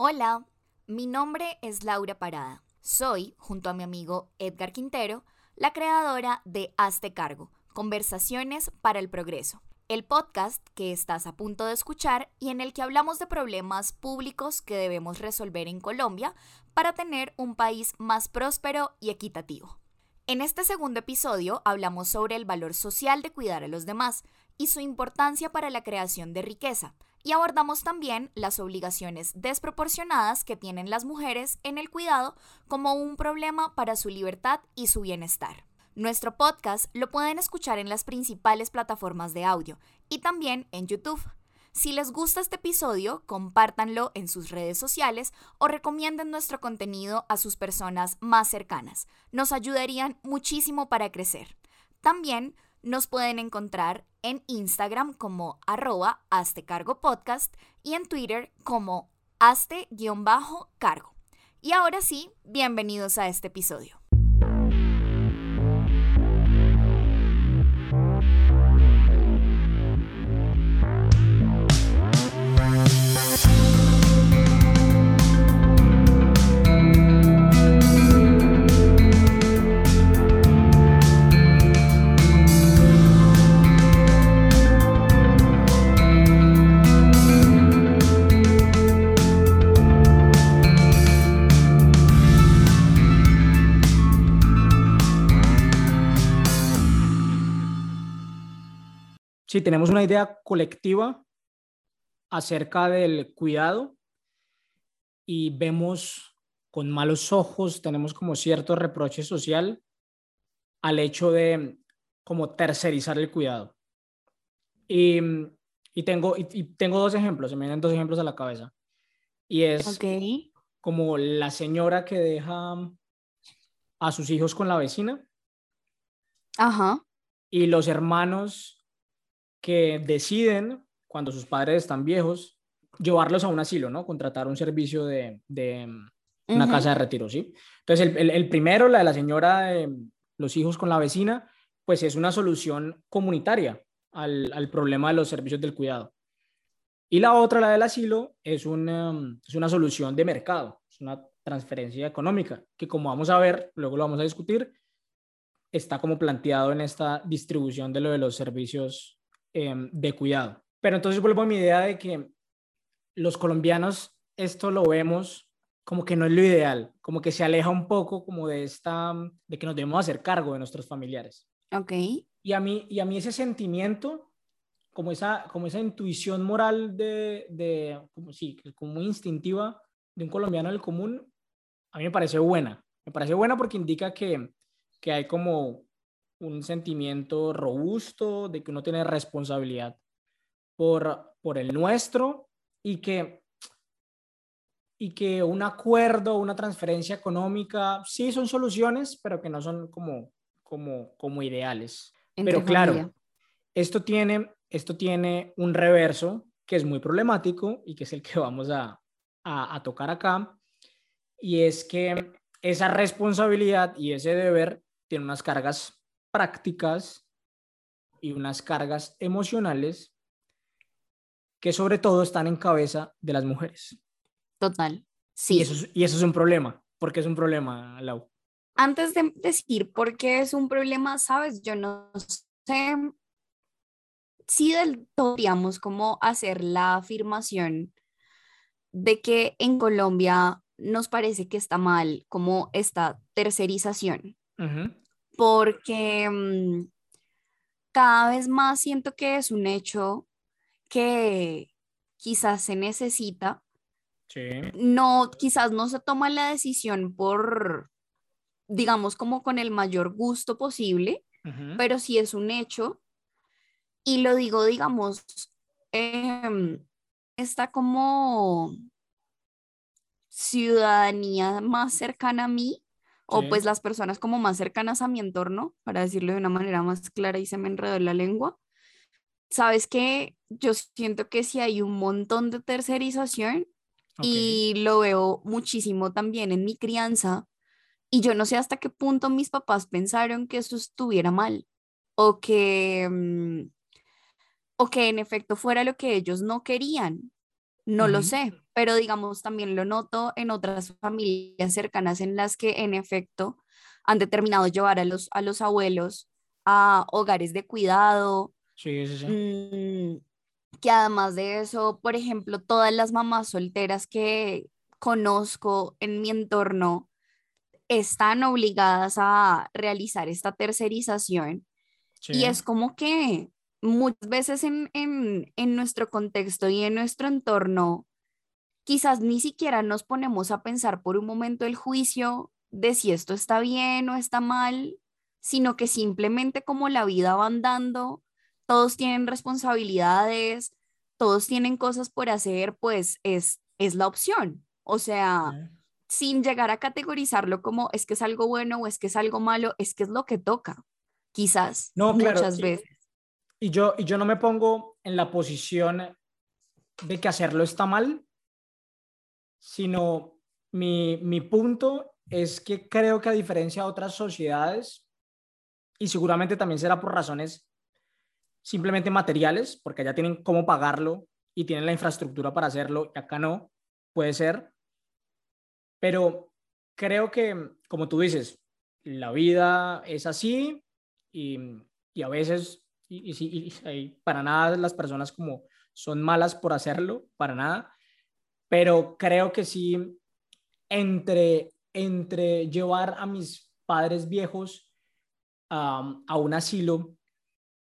Hola, mi nombre es Laura Parada. Soy, junto a mi amigo Edgar Quintero, la creadora de Hazte Cargo, Conversaciones para el Progreso, el podcast que estás a punto de escuchar y en el que hablamos de problemas públicos que debemos resolver en Colombia para tener un país más próspero y equitativo. En este segundo episodio hablamos sobre el valor social de cuidar a los demás y su importancia para la creación de riqueza, y abordamos también las obligaciones desproporcionadas que tienen las mujeres en el cuidado como un problema para su libertad y su bienestar. Nuestro podcast lo pueden escuchar en las principales plataformas de audio y también en YouTube. Si les gusta este episodio, compártanlo en sus redes sociales o recomienden nuestro contenido a sus personas más cercanas. Nos ayudarían muchísimo para crecer. También nos pueden encontrar en Instagram como arroba cargo podcast y en Twitter como aste-cargo. Y ahora sí, bienvenidos a este episodio. Si tenemos una idea colectiva acerca del cuidado y vemos con malos ojos, tenemos como cierto reproche social al hecho de como tercerizar el cuidado. Y, y tengo, y, tengo dos ejemplos, se me vienen dos ejemplos a la cabeza. Y es como la señora que deja a sus hijos con la vecina. Ajá. Y los hermanos que deciden, cuando sus padres están viejos, llevarlos a un asilo, ¿no? Contratar un servicio de, mm, una casa de retiro, ¿sí? Entonces, el, primero, la de la señora de los hijos con la vecina, pues es una solución comunitaria al, problema de los servicios del cuidado. Y la otra, la del asilo, es una, mm, es una solución de mercado, es una transferencia económica, que como vamos a ver, luego lo vamos a discutir, está como planteado en esta distribución de lo de los servicios Em, de cuidado. Pero entonces vuelvo a mi idea de que los colombianos esto lo vemos como que no es lo ideal, como que se aleja un poco como de esta, de que nos debemos hacer cargo de nuestros familiares. Ok. Y a mí, y a mí ese sentimiento, como esa, como esa intuición moral de, de como, sí, como muy instintiva de un colombiano del común, a mí me parece buena. Me parece buena porque indica que, que hay como un sentimiento robusto de que uno tiene responsabilidad por, por el nuestro y que, y que un acuerdo, una transferencia económica, sí son soluciones, pero que no son como, como, como ideales. pero claro, esto tiene, esto tiene un reverso que es muy problemático y que es el que vamos a, a, a tocar acá, y es que esa responsabilidad y ese deber tiene unas cargas prácticas y unas cargas emocionales que sobre todo están en cabeza de las mujeres. Total, sí. Y eso, es, y eso es un problema. ¿Por qué es un problema, Lau? Antes de decir por qué es un problema, sabes, yo no sé si del todo digamos hacer la afirmación de que en Colombia nos parece que está mal como esta tercerización porque mm, cada vez más siento que es un hecho que quizás se necesita. No, quizás no se toma la decisión por, digamos, como con el mayor gusto posible, pero sí es un hecho. Y lo digo, digamos, em, está como ciudadanía más cercana a mí o pues las personas como más cercanas a mi entorno, para decirlo de una manera más clara y se me enredó la lengua. Sabes que yo siento que si hay un montón de tercerización y lo veo muchísimo también en mi crianza y yo no sé hasta qué punto mis papás pensaron que eso estuviera mal o que mm, o que en efecto fuera lo que ellos no querían. No lo sé, pero digamos también lo noto en otras familias cercanas en las que en efecto han determinado llevar a los, a los abuelos a hogares de cuidado. Sí, sí, sí. Mm, que además de eso, por ejemplo, todas las mamás solteras que conozco en mi entorno están obligadas a realizar esta tercerización. Y es como que muchas veces en, en, en nuestro contexto y en nuestro entorno, quizás ni siquiera nos ponemos a pensar por un momento el juicio de si esto está bien o está mal, sino que simplemente como la vida va andando, todos tienen responsabilidades, todos tienen cosas por hacer, pues es, es la opción. O sea, sin llegar a categorizarlo como es que es algo bueno o es que es algo malo, es que es lo que toca, quizás, no, muchas veces. Y yo, y yo no me pongo en la posición de que hacerlo está mal, sino mi, mi punto es que creo que a diferencia de otras sociedades, y seguramente también será por razones simplemente materiales, porque allá tienen cómo pagarlo y tienen la infraestructura para hacerlo, y acá no, puede ser. Pero creo que, como tú dices, la vida es así y, y a veces, y, y, y, para nada las personas como son malas por hacerlo, para nada, pero creo que sí, entre, entre llevar a mis padres viejos a un asilo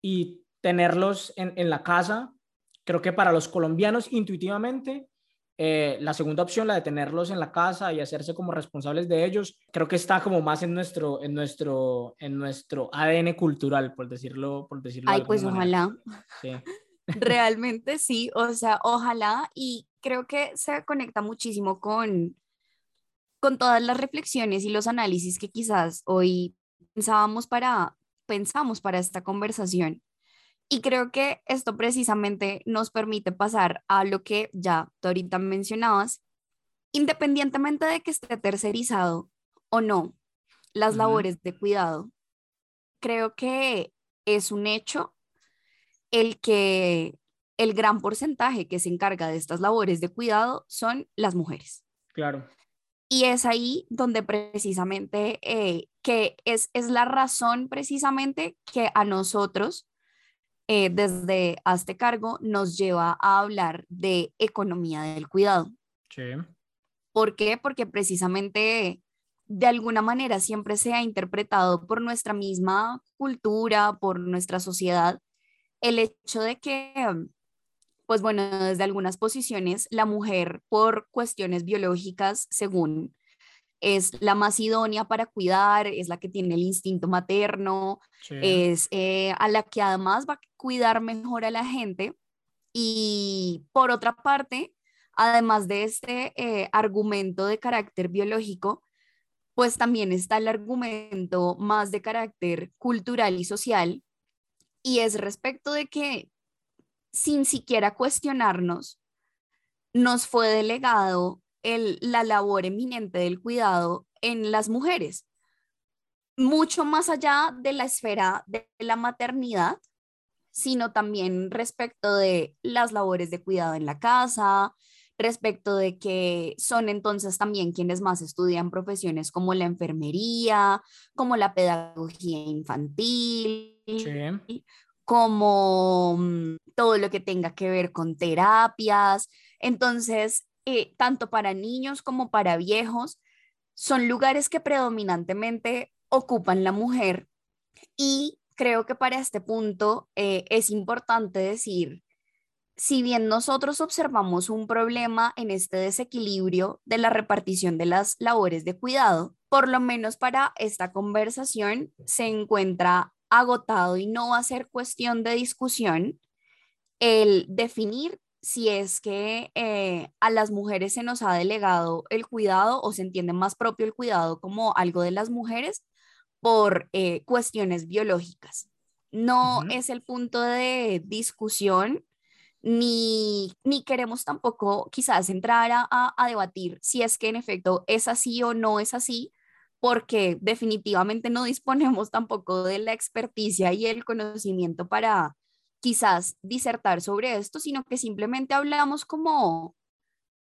y tenerlos en, en, la casa, creo que para los colombianos intuitivamente, eh, la segunda opción, la de tenerlos en la casa y hacerse como responsables de ellos, creo que está como más en nuestro, en nuestro, en nuestro ADN cultural, por decirlo, por decirlo. Ay, pues ojalá. Sí. Realmente sí, o sea, ojalá y creo que se conecta muchísimo con, con todas las reflexiones y los análisis que quizás hoy pensábamos para, pensamos para esta conversación. Y creo que esto precisamente nos permite pasar a lo que ya tú ahorita mencionabas, independientemente de que esté tercerizado o no las labores de cuidado, creo que es un hecho el que el gran porcentaje que se encarga de estas labores de cuidado son las mujeres. Claro. Y es ahí donde precisamente, eh, que es, es la razón precisamente que a nosotros, eh, desde este cargo, nos lleva a hablar de economía del cuidado. Sí. ¿Por qué? Porque precisamente de alguna manera siempre se ha interpretado por nuestra misma cultura, por nuestra sociedad, el hecho de que pues bueno, desde algunas posiciones, la mujer por cuestiones biológicas, según es la más idónea para cuidar, es la que tiene el instinto materno, es eh, a la que además va a cuidar mejor a la gente. Y por otra parte, además de este eh, argumento de carácter biológico, pues también está el argumento más de carácter cultural y social, y es respecto de que sin siquiera cuestionarnos, nos fue delegado el, la labor eminente del cuidado en las mujeres, mucho más allá de la esfera de la maternidad, sino también respecto de las labores de cuidado en la casa, respecto de que son entonces también quienes más estudian profesiones como la enfermería, como la pedagogía infantil, como mm, todo lo que tenga que ver con terapias. Entonces, eh, tanto para niños como para viejos, son lugares que predominantemente ocupan la mujer. Y creo que para este punto eh, es importante decir, si bien nosotros observamos un problema en este desequilibrio de la repartición de las labores de cuidado, por lo menos para esta conversación se encuentra agotado y no va a ser cuestión de discusión el definir si es que eh, a las mujeres se nos ha delegado el cuidado o se entiende más propio el cuidado como algo de las mujeres por eh, cuestiones biológicas. No es el punto de discusión, ni, ni queremos tampoco quizás entrar a, a debatir si es que en efecto es así o no es así, porque definitivamente no disponemos tampoco de la experticia y el conocimiento para quizás disertar sobre esto, sino que simplemente hablamos como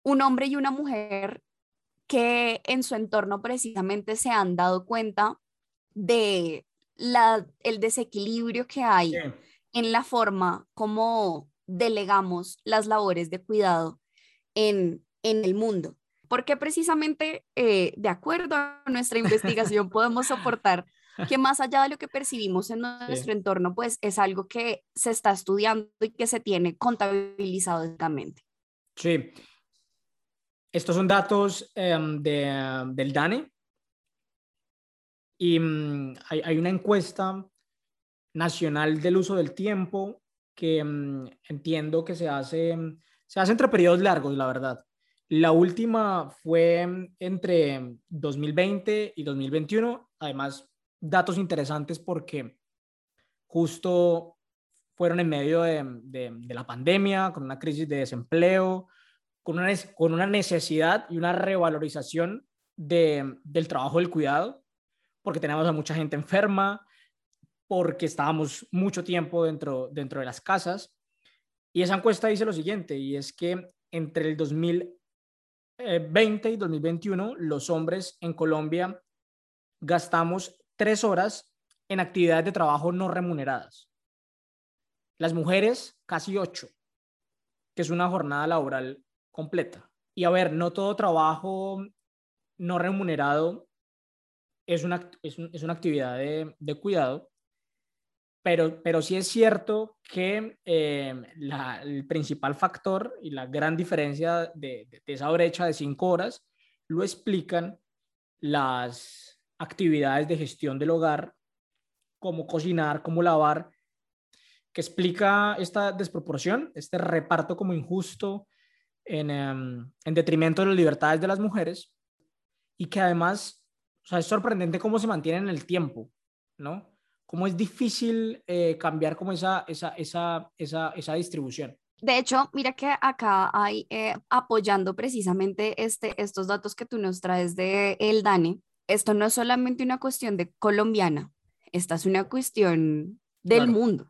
un hombre y una mujer que en su entorno precisamente se han dado cuenta de la, el desequilibrio que hay en la forma como delegamos las labores de cuidado en, en el mundo. Porque precisamente, eh, de acuerdo a nuestra investigación, podemos soportar que más allá de lo que percibimos en nuestro entorno, pues es algo que se está estudiando y que se tiene contabilizado directamente. Sí. Estos son datos em, de, del DANE y mm, hay, hay, una encuesta nacional del uso del tiempo que mm, entiendo que se hace, se hace entre periodos largos, la verdad. La última fue entre 2020 y 2021. Además, datos interesantes porque justo fueron en medio de, la pandemia, con una crisis de desempleo, con una, con una necesidad y una revalorización del trabajo del cuidado, porque teníamos a mucha gente enferma, porque estábamos mucho tiempo dentro, dentro de las casas. Y esa encuesta dice lo siguiente, y es que entre el 2020 y 2021, los hombres en Colombia gastamos tres horas en actividades de trabajo no remuneradas. Las mujeres, casi ocho, que es una jornada laboral completa. Y a ver, no todo trabajo no remunerado es una, es, una actividad de, de, cuidado, pero, pero sí es cierto que eh, el principal factor y la gran diferencia de, de, de esa brecha de cinco horas lo explican las actividades de gestión del hogar, como cocinar, como lavar, que explica esta desproporción, este reparto como injusto en, em, en detrimento de las libertades de las mujeres y que además, es sorprendente cómo se mantiene en el tiempo, ¿no? Cómo es difícil eh, cambiar como esa, esa, esa, esa, esa distribución. De hecho, mira que acá hay, eh, apoyando precisamente este, estos datos que tú nos traes de el DANE, esto no es solamente una cuestión de colombiana, esta es una cuestión del mundo.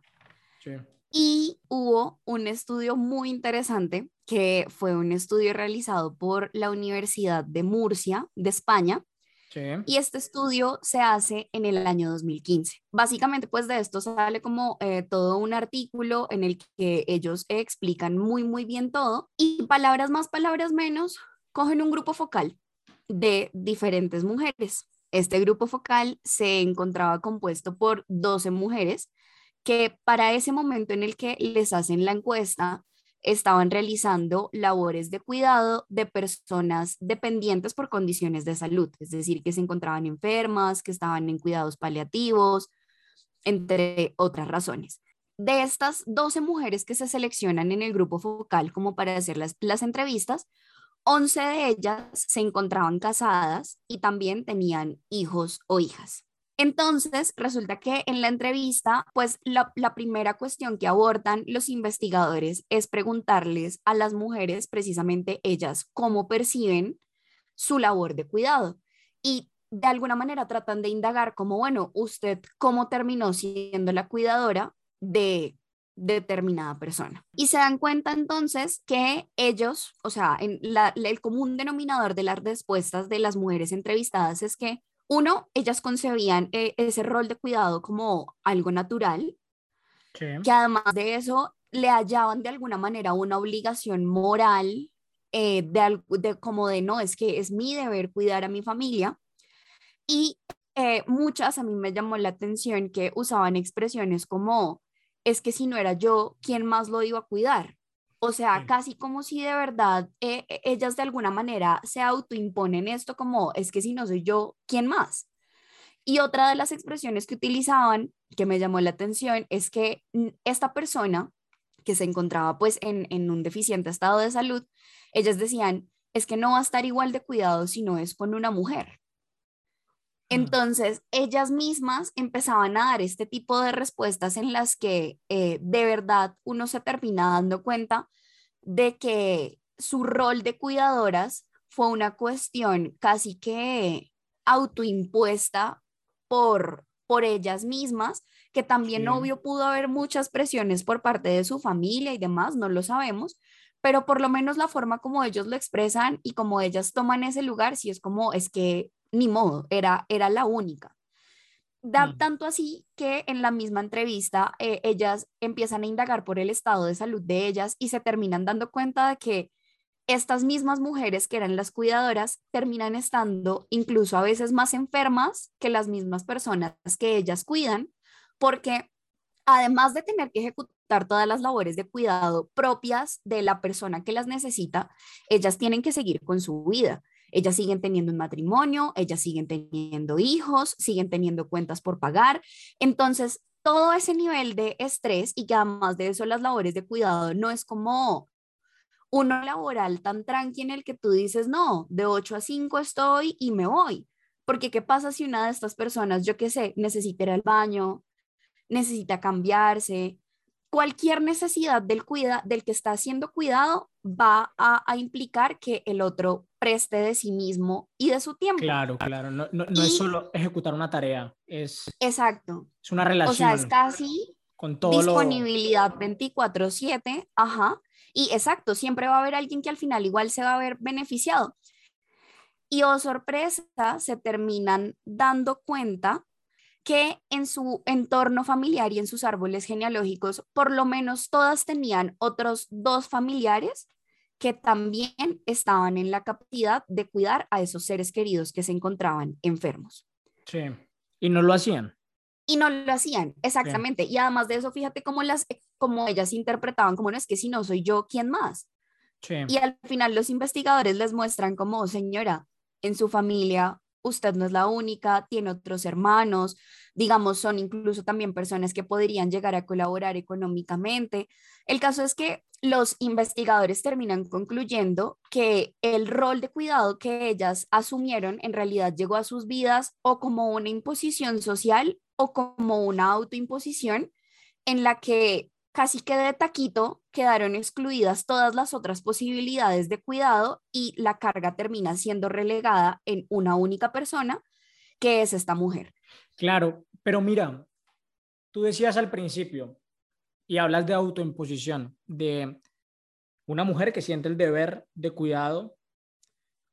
Y hubo un estudio muy interesante que fue un estudio realizado por la Universidad de Murcia, de España. Y este estudio se hace en el año 2015. Básicamente, pues de esto sale como eh, todo un artículo en el que ellos explican muy, muy bien todo. Y palabras más, palabras menos, cogen un grupo focal de diferentes mujeres. Este grupo focal se encontraba compuesto por 12 mujeres que para ese momento en el que les hacen la encuesta estaban realizando labores de cuidado de personas dependientes por condiciones de salud, es decir, que se encontraban enfermas, que estaban en cuidados paliativos, entre otras razones. De estas 12 mujeres que se seleccionan en el grupo focal como para hacer las, las entrevistas, 11 de ellas se encontraban casadas y también tenían hijos o hijas. Entonces, resulta que en la entrevista, pues la, primera cuestión que abordan los investigadores es preguntarles a las mujeres, precisamente ellas, cómo perciben su labor de cuidado. Y de alguna manera tratan de indagar como, bueno, usted cómo terminó siendo la cuidadora de determinada persona. Y se dan cuenta entonces que ellos, o sea, en el común denominador de las respuestas de las mujeres entrevistadas es que, uno, ellas concebían eh, ese rol de cuidado como algo natural, que además de eso le hallaban de alguna manera una obligación moral eh, de, de, como de, no, es que es mi deber cuidar a mi familia. Y eh, muchas a mí me llamó la atención que usaban expresiones como es que si no era yo, ¿quién más lo iba a cuidar? O sea, casi como si de verdad eh, eh, ellas de alguna manera se autoimponen esto como, es que si no soy yo, ¿quién más? Y otra de las expresiones que utilizaban, que me llamó la atención, es que esta persona que se encontraba pues en, en un deficiente estado de salud, ellas decían, es que no va a estar igual de cuidado si no es con una mujer. Entonces, ellas mismas empezaban a dar este tipo de respuestas en las que eh, de verdad uno se termina dando cuenta de que su rol de cuidadoras fue una cuestión casi que autoimpuesta por, por ellas mismas, que también obvio pudo haber muchas presiones por parte de su familia y demás, no lo sabemos, pero por lo menos la forma como ellos lo expresan y como ellas toman ese lugar, sí es como, es que ni modo, era, era la única. Da Mm. tanto así que en la misma entrevista eh, ellas empiezan a indagar por el estado de salud de ellas y se terminan dando cuenta de que estas mismas mujeres que eran las cuidadoras terminan estando incluso a veces más enfermas que las mismas personas que ellas cuidan, porque además de tener que ejecutar todas las labores de cuidado propias de la persona que las necesita, ellas tienen que seguir con su vida. Ellas siguen teniendo un matrimonio, ellas siguen teniendo hijos, siguen teniendo cuentas por pagar. Entonces, todo ese nivel de estrés y que además de eso las labores de cuidado no es como uno laboral tan tranqui en el que tú dices, no, de 8 a 5 estoy y me voy. Porque ¿qué pasa si una de estas personas, yo qué sé, necesita ir al baño, necesita cambiarse? Cualquier necesidad del, cuida, del que está siendo cuidado va a, a implicar que el otro preste de sí mismo y de su tiempo. Claro, claro. No, no, no es solo ejecutar una tarea, es, Exacto. es una O relación sea, es casi con todo lo... disponibilidad 24/7, ajá, y exacto, siempre va a haber alguien que al final igual se va a ver beneficiado. Y oh sorpresa, se terminan dando cuenta que en su entorno familiar y en sus árboles genealógicos, por lo menos todas tenían otros dos familiares que también estaban en la capacidad de cuidar a esos seres queridos que se encontraban enfermos. Sí. Y no lo hacían. Y no lo hacían, exactamente. Y además de eso, fíjate cómo, las, cómo ellas interpretaban, como no es que si no soy yo, ¿quién más? Sí. Y al final los investigadores les muestran como, señora, en su familia usted no es la única, tiene otros hermanos, digamos, son incluso también personas que podrían llegar a colaborar económicamente. El caso es que los investigadores terminan concluyendo que el rol de cuidado que ellas asumieron en realidad llegó a sus vidas o como una imposición social o como una autoimposición en la que casi que de taquito quedaron excluidas todas las otras posibilidades de cuidado y la carga termina siendo relegada en una única persona, que es esta mujer. Claro, pero mira, tú decías al principio y hablas de autoimposición, de una mujer que siente el deber de cuidado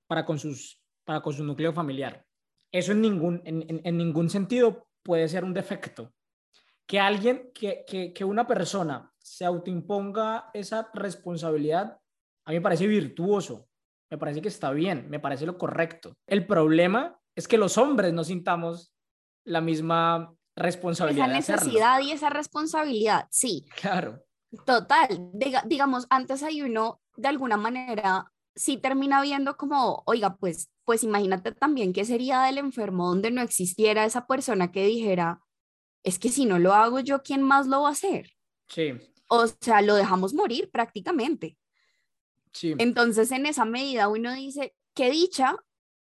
para con, sus, para con su núcleo familiar. Eso en ningún, en, en- en ningún sentido puede ser un defecto. Que alguien, que, que, que una persona se autoimponga esa responsabilidad, a mí me parece virtuoso, me parece que está bien, me parece lo correcto. El problema es que los hombres no sintamos la misma responsabilidad. Esa necesidad y esa responsabilidad, sí, Claro, total. Diga- digamos, antes hay uno, de alguna manera, sí termina viendo como, oiga, pues, pues imagínate también qué sería del enfermo donde no existiera esa persona que dijera, es que si no lo hago yo, ¿quién más lo va a hacer? sí, O sea, lo dejamos morir prácticamente. sí. Entonces, en esa medida uno dice, qué dicha,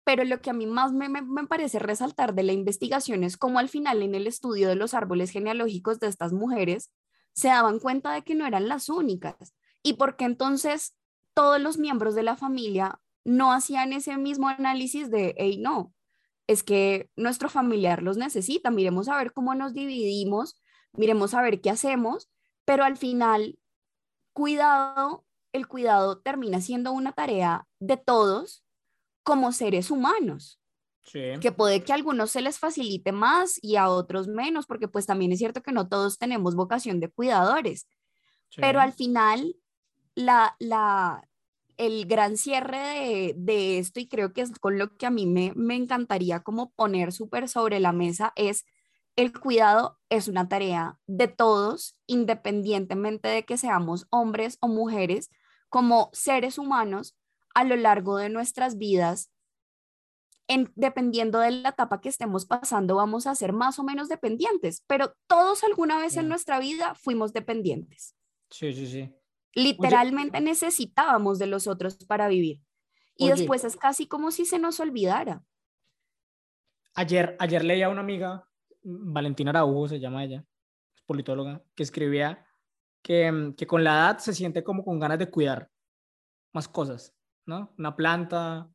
pero lo que a mí más me, me- me parece resaltar de la investigación es cómo al final en el estudio de los árboles genealógicos de estas mujeres se daban cuenta de que no eran las únicas y porque entonces todos los miembros de la familia no hacían ese mismo análisis de, hey, no, es que nuestro familiar los necesita, miremos a ver cómo nos dividimos, miremos a ver qué hacemos, pero al final, cuidado, el cuidado termina siendo una tarea de todos como seres humanos, sí. que puede que a algunos se les facilite más y a otros menos, porque pues también es cierto que no todos tenemos vocación de cuidadores, sí. pero al final la, la, el gran cierre de, de esto, y creo que es con lo que a mí me, me encantaría como poner súper sobre la mesa, es el cuidado es una tarea de todos, independientemente de que seamos hombres o mujeres, como seres humanos a lo largo de nuestras vidas. En, dependiendo de la etapa que estemos pasando, vamos a ser más o menos dependientes, pero todos alguna vez en nuestra vida fuimos dependientes. Sí, sí, sí. Literalmente necesitábamos de los otros para vivir. Y Oye. después es casi como si se nos olvidara. Ayer, ayer leía a una amiga, Valentina Araujo se llama ella, es politóloga, que escribía que, mm, que con la edad se siente como con ganas de cuidar más cosas, ¿no? Una planta,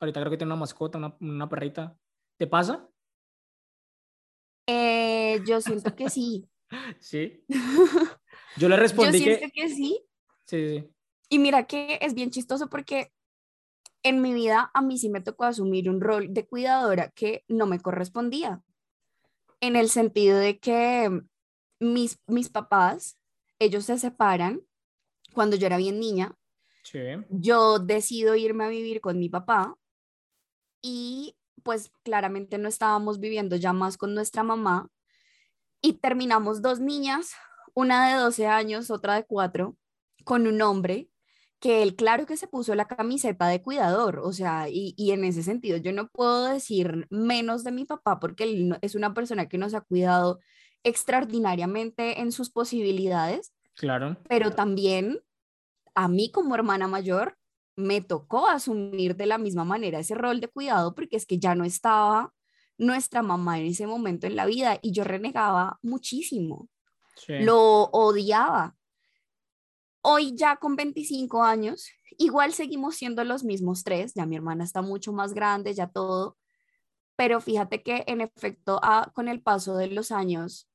ahorita creo que tiene una mascota, una, una perrita. ¿Te pasa? Eh, yo siento que sí. Sí. Yo le Yo respondí que... siento que sí. Sí, sí, sí. Y mira que es bien chistoso porque en mi vida a mí sí me tocó asumir un rol de cuidadora que no me correspondía, en el sentido de que mis, mis papás, ellos se separan cuando yo era bien niña. Yo decido irme a vivir con mi papá y pues claramente no estábamos viviendo ya más con nuestra mamá y terminamos dos niñas, una de 12 años, otra de 4, con un hombre que él claro que se puso la camiseta de cuidador, o sea, y, y, en ese sentido yo no puedo decir menos de mi papá porque él es una persona que nos ha cuidado extraordinariamente en sus posibilidades. Claro. Pero también a mí como hermana mayor me tocó asumir de la misma manera ese rol de cuidado porque es que ya no estaba nuestra mamá en ese momento en la vida y yo renegaba muchísimo. Lo odiaba. Hoy ya con 25 años, igual seguimos siendo los mismos tres, ya mi hermana está mucho más grande, ya todo, pero fíjate que en efecto ah, con el paso de los años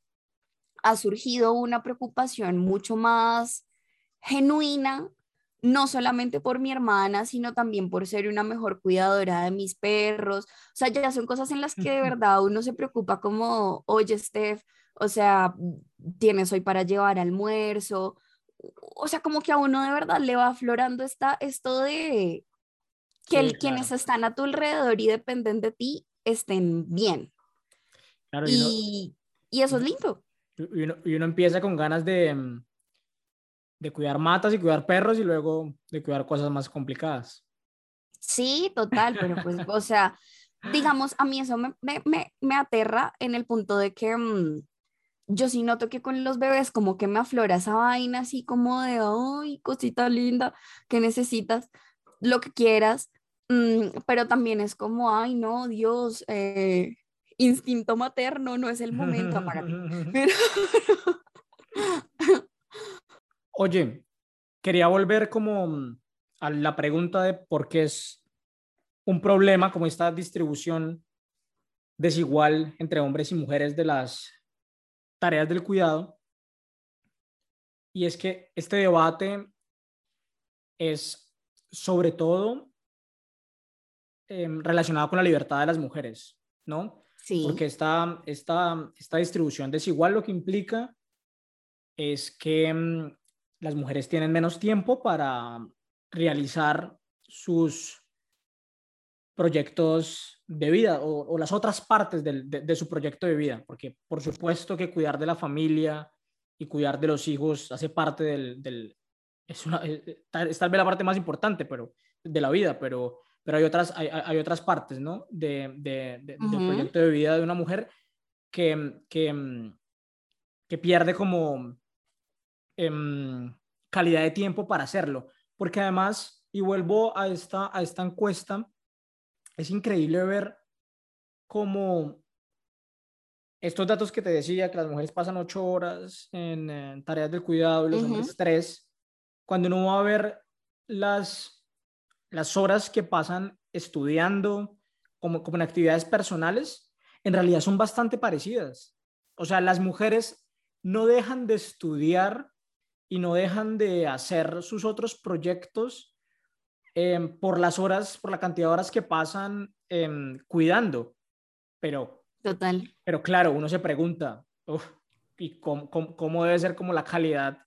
ha surgido una preocupación mucho más genuina, no solamente por mi hermana, sino también por ser una mejor cuidadora de mis perros. O sea, ya son cosas en las que de verdad uno se preocupa como, oye, Steph, o sea, tienes hoy para llevar almuerzo. O sea, como que a uno de verdad le va aflorando esta, esto de que quienes están a tu alrededor y dependen de ti estén bien. y, y, eso es lindo. Y uno, y uno empieza con ganas de, mm, de cuidar matas y cuidar perros y luego de cuidar cosas más complicadas. Sí, total, pero pues, o sea, digamos, a mí eso me, me, me, aterra en el punto de que mm, yo sí noto que con los bebés como que me aflora esa vaina así como de, ay, cosita linda, que necesitas, lo que quieras, mm, pero también es como, ay, no, Dios, eh, instinto materno, no es el momento, Pero... Oye, quería volver como mm, a la pregunta de por qué es un problema como esta distribución desigual entre hombres y mujeres de las tareas del cuidado. Y es que este debate es sobre todo em, relacionado con la libertad de las mujeres, ¿no? Sí. Porque esta, esta, esta distribución desigual lo que implica es que mm, las mujeres tienen menos tiempo para realizar sus proyectos de vida o, las otras partes de, su proyecto de vida, porque por supuesto que cuidar de la familia y cuidar de los hijos hace parte del... es, una, eh, tal vez la parte más importante pero, de la vida, pero, pero hay, otras, hay, otras partes ¿no? de, del proyecto de vida de una mujer que, que, que pierde como Em, calidad de tiempo para hacerlo. Porque además, y vuelvo a esta, a esta encuesta, es increíble ver cómo estos datos que te decía, que las mujeres pasan ocho horas en, tareas del cuidado y los hombres tres, cuando uno va a ver las, las horas que pasan estudiando como, como en actividades personales, en realidad son bastante parecidas. O sea, las mujeres no dejan de estudiar y no dejan de hacer sus otros proyectos em, por las horas, por la cantidad de horas que pasan em, cuidando. Pero, Total. pero claro, uno se pregunta, ¿y cómo, cómo, debe ser como la calidad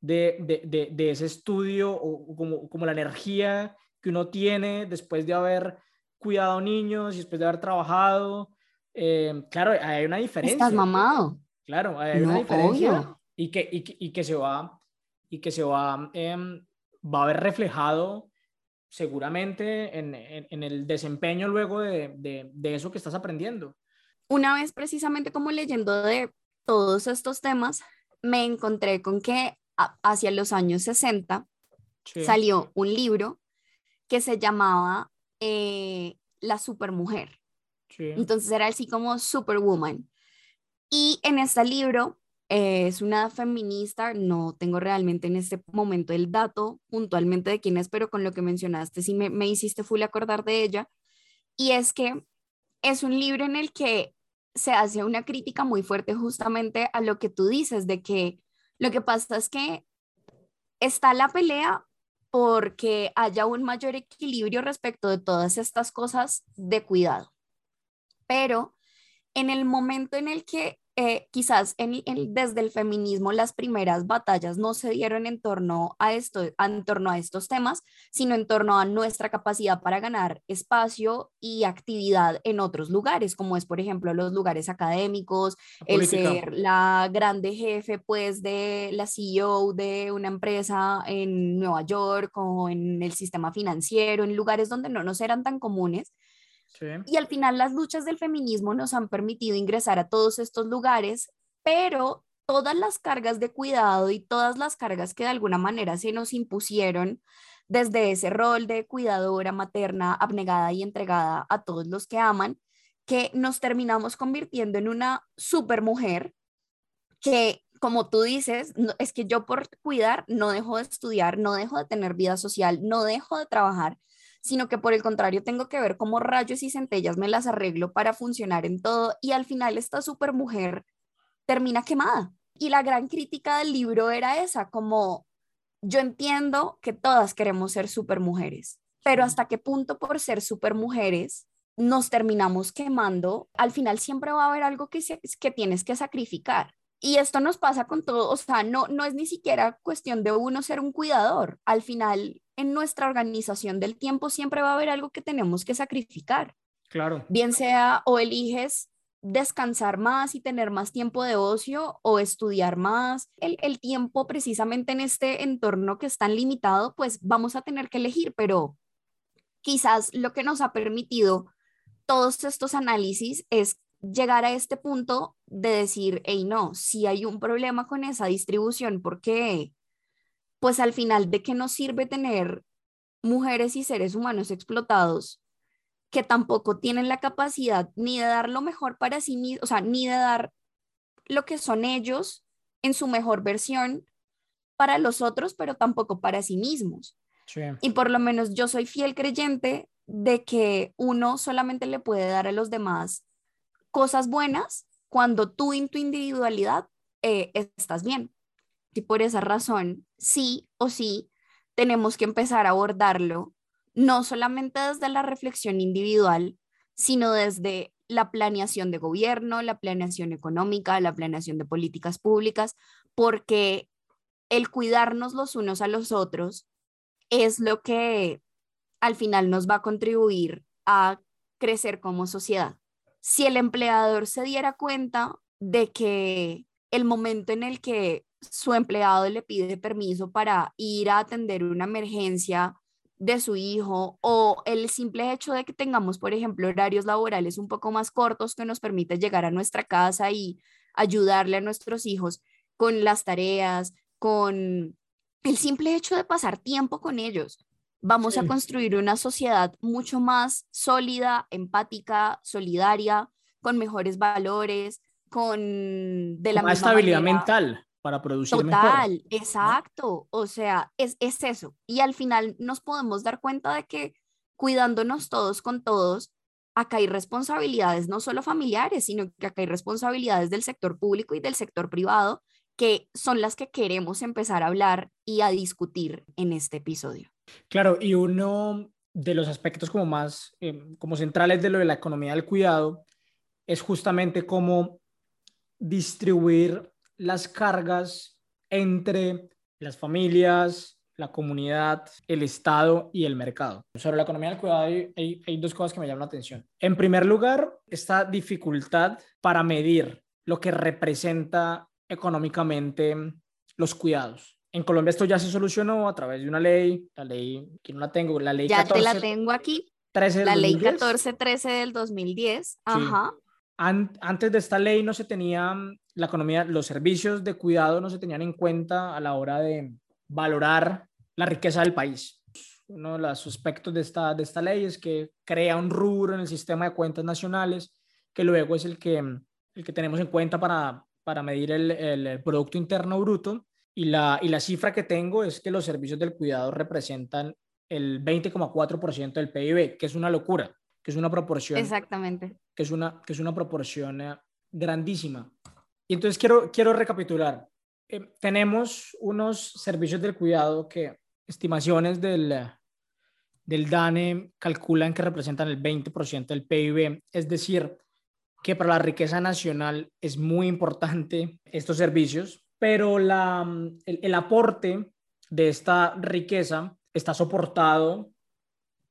de, de, de, ese estudio o como, como la energía que uno tiene después de haber cuidado niños y después de haber trabajado? Em, claro, hay una diferencia. Estás mamado. Claro, hay una diferencia y que, y, que se va, y que se va, em, va a ver reflejado seguramente en, en, el desempeño luego de, de, eso que estás aprendiendo. Una vez precisamente como leyendo de todos estos temas, me encontré con que hacia los años 60 salió un libro que se llamaba eh, La Supermujer. Entonces era así como Superwoman. Y en este libro eh, es una feminista, no tengo realmente en este momento el dato puntualmente de quién es, pero con lo que mencionaste sí me, me hiciste full acordar de ella. Y es que es un libro en el que se hace una crítica muy fuerte justamente a lo que tú dices, de que lo que pasa es que está la pelea porque haya un mayor equilibrio respecto de todas estas cosas de cuidado. Pero en el momento en el que eh, quizás en, desde el feminismo las primeras batallas no se dieron en torno a esto, en torno a estos temas, sino en torno a nuestra capacidad para ganar espacio y actividad en otros lugares, como es por ejemplo los lugares académicos, el ser la grande jefe pues de la CEO de una empresa en Nueva York o en el sistema financiero, en lugares donde no nos eran tan comunes y al final las luchas del feminismo nos han permitido ingresar a todos estos lugares, pero todas las cargas de cuidado y todas las cargas que de alguna manera se nos impusieron desde ese rol de cuidadora materna, abnegada y entregada a todos los que aman, que nos terminamos convirtiendo en una super mujer que, como tú dices, es que yo por cuidar no dejo de estudiar, no dejo de tener vida social, no dejo de trabajar, sino que por el contrario tengo que ver cómo rayos y centellas me las arreglo para funcionar en todo y al final esta super mujer termina quemada. Y la gran crítica del libro era esa, como yo entiendo que todas queremos ser super mujeres, pero hasta qué punto por ser super mujeres nos terminamos quemando, al final siempre va a haber algo que, que tienes que sacrificar. Y esto nos pasa con todo, o sea, no, no es ni siquiera cuestión de uno ser un cuidador. Al final, en nuestra organización del tiempo siempre va a haber algo que tenemos que sacrificar. Claro. Bien sea o eliges descansar más y tener más tiempo de ocio o estudiar más. El, el tiempo precisamente en este entorno que es tan limitado, pues vamos a tener que elegir, pero quizás lo que nos ha permitido todos estos análisis es llegar a este punto de decir, hey, no, si hay un problema con esa distribución, porque pues al final, ¿de qué nos sirve tener mujeres y seres humanos explotados que tampoco tienen la capacidad ni de dar lo mejor para sí mismos, o sea, ni de dar lo que son ellos en su mejor versión para los otros, pero tampoco para sí mismos? Y por lo menos yo soy fiel creyente de que uno solamente le puede dar a los demás cosas buenas cuando tú en tu individualidad eh, estás bien. Y por esa razón, sí o sí, tenemos que empezar a abordarlo, no solamente desde la reflexión individual, sino desde la planeación de gobierno, la planeación económica, la planeación de políticas públicas, porque el cuidarnos los unos a los otros es lo que al final nos va a contribuir a crecer como sociedad. Si el empleador se diera cuenta de que el momento en el que su empleado le pide permiso para ir a atender una emergencia de su hijo o el simple hecho de que tengamos, por ejemplo, horarios laborales un poco más cortos que nos permite llegar a nuestra casa y ayudarle a nuestros hijos con las tareas, con el simple hecho de pasar tiempo con ellos. Vamos a construir una sociedad mucho más sólida, empática, solidaria, con mejores valores, con de la más estabilidad mental para producir Total, exacto. O sea, es, es eso. Y al final nos podemos dar cuenta de que cuidándonos todos con todos, acá hay responsabilidades no solo familiares, sino que acá hay responsabilidades del sector público y del sector privado, que son las que queremos empezar a hablar y a discutir en este episodio. Claro, y uno de los aspectos como más, eh, como centrales de lo de la economía del cuidado es justamente cómo distribuir las cargas entre las familias, la comunidad, el Estado y el mercado. Sobre la economía del cuidado hay, hay, dos cosas que me llaman la atención. En primer lugar, esta dificultad para medir lo que representa económicamente los cuidados. En Colombia esto ya se solucionó a través de una ley, la ley, que no la tengo, la ley ya te la tengo aquí. 13 la ley 1413 del 2010. Ajá. Antes de esta ley no se tenía mm, la economía, los servicios de cuidado no se tenían en cuenta a la hora de valorar la riqueza del país. Uno de los aspectos de esta, de esta ley es que crea un rubro en el sistema de cuentas nacionales que luego es el que, el que tenemos en cuenta para, para medir el, el Producto Interno Bruto y la, y la cifra que tengo es que los servicios del cuidado representan el 20,4% del PIB, que es una locura, que es una proporción. Exactamente. Que es una, que es una proporción eh, grandísima. Y entonces quiero, quiero recapitular. Eh, tenemos unos servicios del cuidado que estimaciones del, del DANE calculan que representan el 20% del PIB, es decir, que para la riqueza nacional es muy importante estos servicios, pero la, el, el aporte de esta riqueza está soportado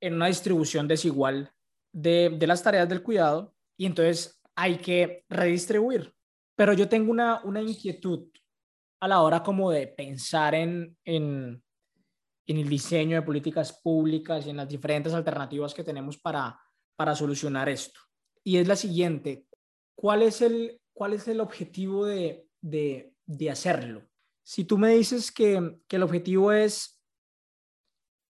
en una distribución desigual de, de, las tareas del cuidado y entonces hay que redistribuir. Pero yo tengo una, una inquietud a la hora como de pensar en, en, en el diseño de políticas públicas y en las diferentes alternativas que tenemos para, para solucionar esto. Y es la siguiente, ¿cuál es el, cuál es el objetivo de, de, de hacerlo? Si tú me dices que, que el objetivo es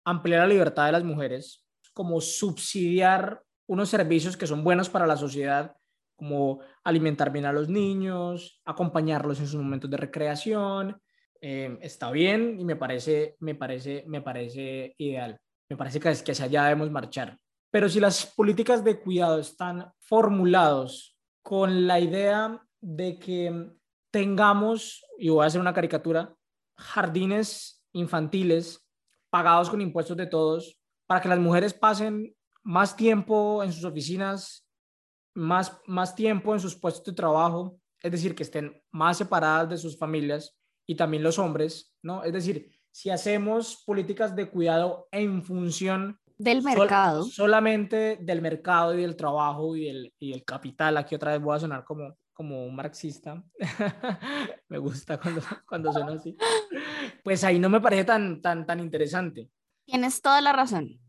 ampliar la libertad de las mujeres, como subsidiar unos servicios que son buenos para la sociedad, como alimentar bien a los niños, acompañarlos en sus momentos de recreación, eh, está bien y me parece, me parece, me parece ideal. Me parece que, es, que hacia allá debemos marchar. Pero si las políticas de cuidado están formulados con la idea de que tengamos, y voy a hacer una caricatura, jardines infantiles pagados con impuestos de todos, para que las mujeres pasen más tiempo en sus oficinas, más, más tiempo en sus puestos de trabajo, es decir, que estén más separadas de sus familias y también los hombres, ¿no? Es decir, si hacemos políticas de cuidado en función del mercado, sol, solamente del mercado y del trabajo y el, y el capital, aquí otra vez voy a sonar como, como un marxista, me gusta cuando, cuando suena así, pues ahí no me parece tan, tan, tan interesante. Tienes toda la razón.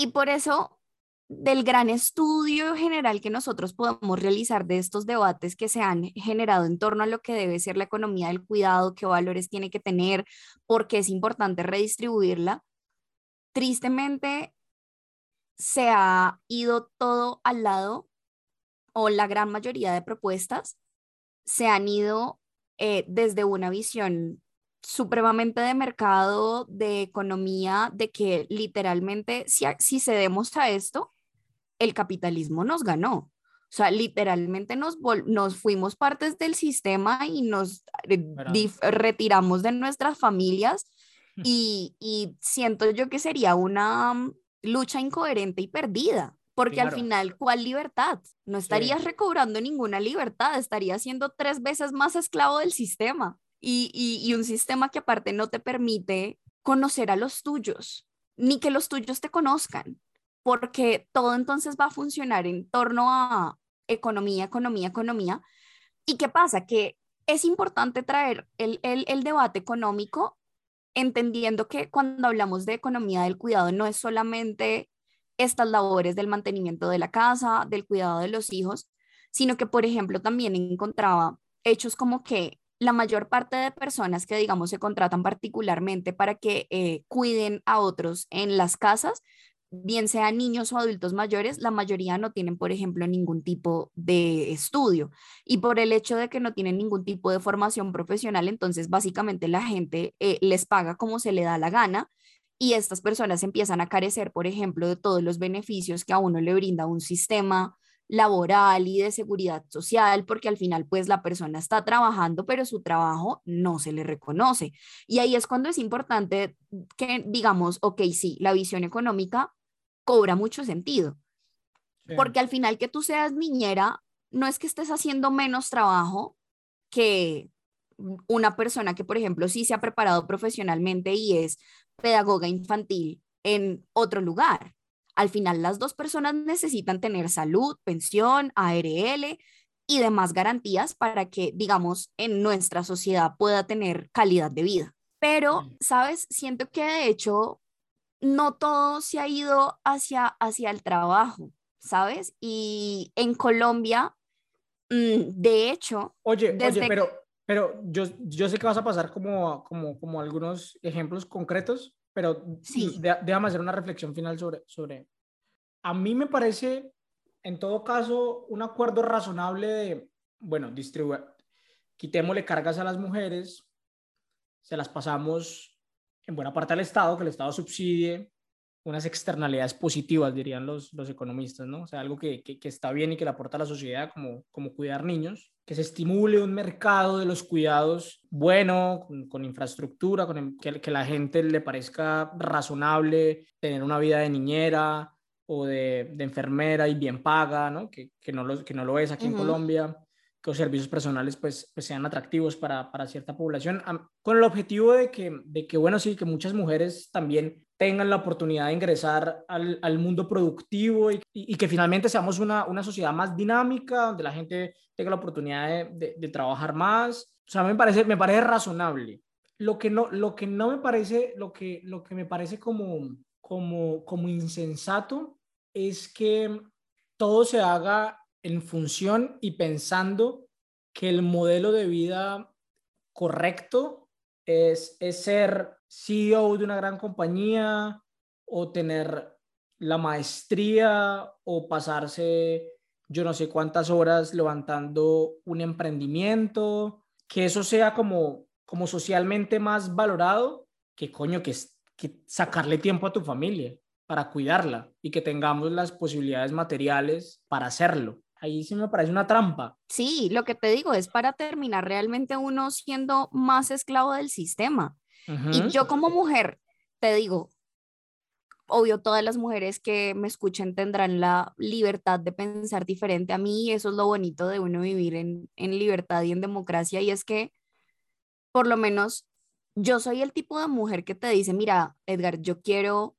Y por eso del gran estudio general que nosotros podemos realizar de estos debates que se han generado en torno a lo que debe ser la economía del cuidado, qué valores tiene que tener, por qué es importante redistribuirla, tristemente se ha ido todo al lado o la gran mayoría de propuestas se han ido eh, desde una visión supremamente de mercado, de economía, de que literalmente si, si cedemos a esto, el capitalismo nos ganó. O sea, literalmente nos, nos fuimos partes del sistema y nos retiramos de nuestras familias hmm. y, y, siento yo que sería una mm, lucha incoherente y perdida, porque claro. al final, ¿cuál libertad? No estarías sí. recobrando ninguna libertad, estarías siendo tres veces más esclavo del sistema y, y, un sistema que aparte no te permite conocer a los tuyos, ni que los tuyos te conozcan porque todo entonces va a funcionar en torno a economía, economía, economía. ¿Y qué pasa? Que es importante traer el, el, el, debate económico, entendiendo que cuando hablamos de economía del cuidado no es solamente estas labores del mantenimiento de la casa, del cuidado de los hijos, sino que, por ejemplo, también encontraba hechos como que la mayor parte de personas que, digamos, se contratan particularmente para que eh, cuiden a otros en las casas, bien sean niños o adultos mayores, la mayoría no tienen, por ejemplo, ningún tipo de estudio. Y por el hecho de que no tienen ningún tipo de formación profesional, entonces básicamente la gente eh, les paga como se le da la gana y estas personas empiezan a carecer, por ejemplo, de todos los beneficios que a uno le brinda un sistema laboral y de seguridad social, porque al final pues la persona está trabajando, pero su trabajo no se le reconoce. Y ahí es cuando es importante que digamos, ok, sí, la visión económica cobra mucho sentido. Sí. Porque al final que tú seas niñera, no es que estés haciendo menos trabajo que una persona que, por ejemplo, sí se ha preparado profesionalmente y es pedagoga infantil en otro lugar. Al final, las dos personas necesitan tener salud, pensión, ARL y demás garantías para que, digamos, en nuestra sociedad pueda tener calidad de vida. Pero, ¿sabes? Siento que de hecho no todo se ha ido hacia, hacia el trabajo, ¿sabes? Y en Colombia, mm, de hecho... Oye, desde... oye, pero, pero yo, yo sé que vas a pasar como, como, como algunos ejemplos concretos, pero sí. déjame hacer una reflexión final sobre, sobre... A mí me parece, en todo caso, un acuerdo razonable de, bueno, distribuir, quitémosle cargas a las mujeres, se las pasamos en buena parte al Estado, que el Estado subsidie unas externalidades positivas, dirían los, los economistas, ¿no? O sea, algo que, que, está bien y que le aporta a la sociedad, como, como cuidar niños, que se estimule un mercado de los cuidados bueno, con, infraestructura, con que, que la gente le parezca razonable tener una vida de niñera o de, de enfermera y bien paga, ¿no? Que, que, no, lo, que no lo es aquí en Colombia que los servicios personales pues, pues sean atractivos para, para, cierta población, con el objetivo de que, de que, bueno, sí, que muchas mujeres también tengan la oportunidad de ingresar al, al mundo productivo y, y, que finalmente seamos una, una, sociedad más dinámica, donde la gente tenga la oportunidad de, de, trabajar más. O sea, me parece, me parece razonable. Lo que no, lo que no me parece, lo que, lo que me parece como, como, como insensato es que todo se haga en función y pensando que el modelo de vida correcto es, es ser CEO de una gran compañía o tener la maestría o pasarse yo no sé cuántas horas levantando un emprendimiento, que eso sea como, como socialmente más valorado que coño, que, que sacarle tiempo a tu familia para cuidarla y que tengamos las posibilidades materiales para hacerlo ahí sí me parece una trampa. Sí, lo que te digo es para terminar realmente uno siendo más esclavo del sistema. Y yo como mujer, te digo, obvio todas las mujeres que me escuchen tendrán la libertad de pensar diferente a mí, eso es lo bonito de uno vivir en, en libertad y en democracia, y es que por lo menos yo soy el tipo de mujer que te dice, mira, Edgar, yo quiero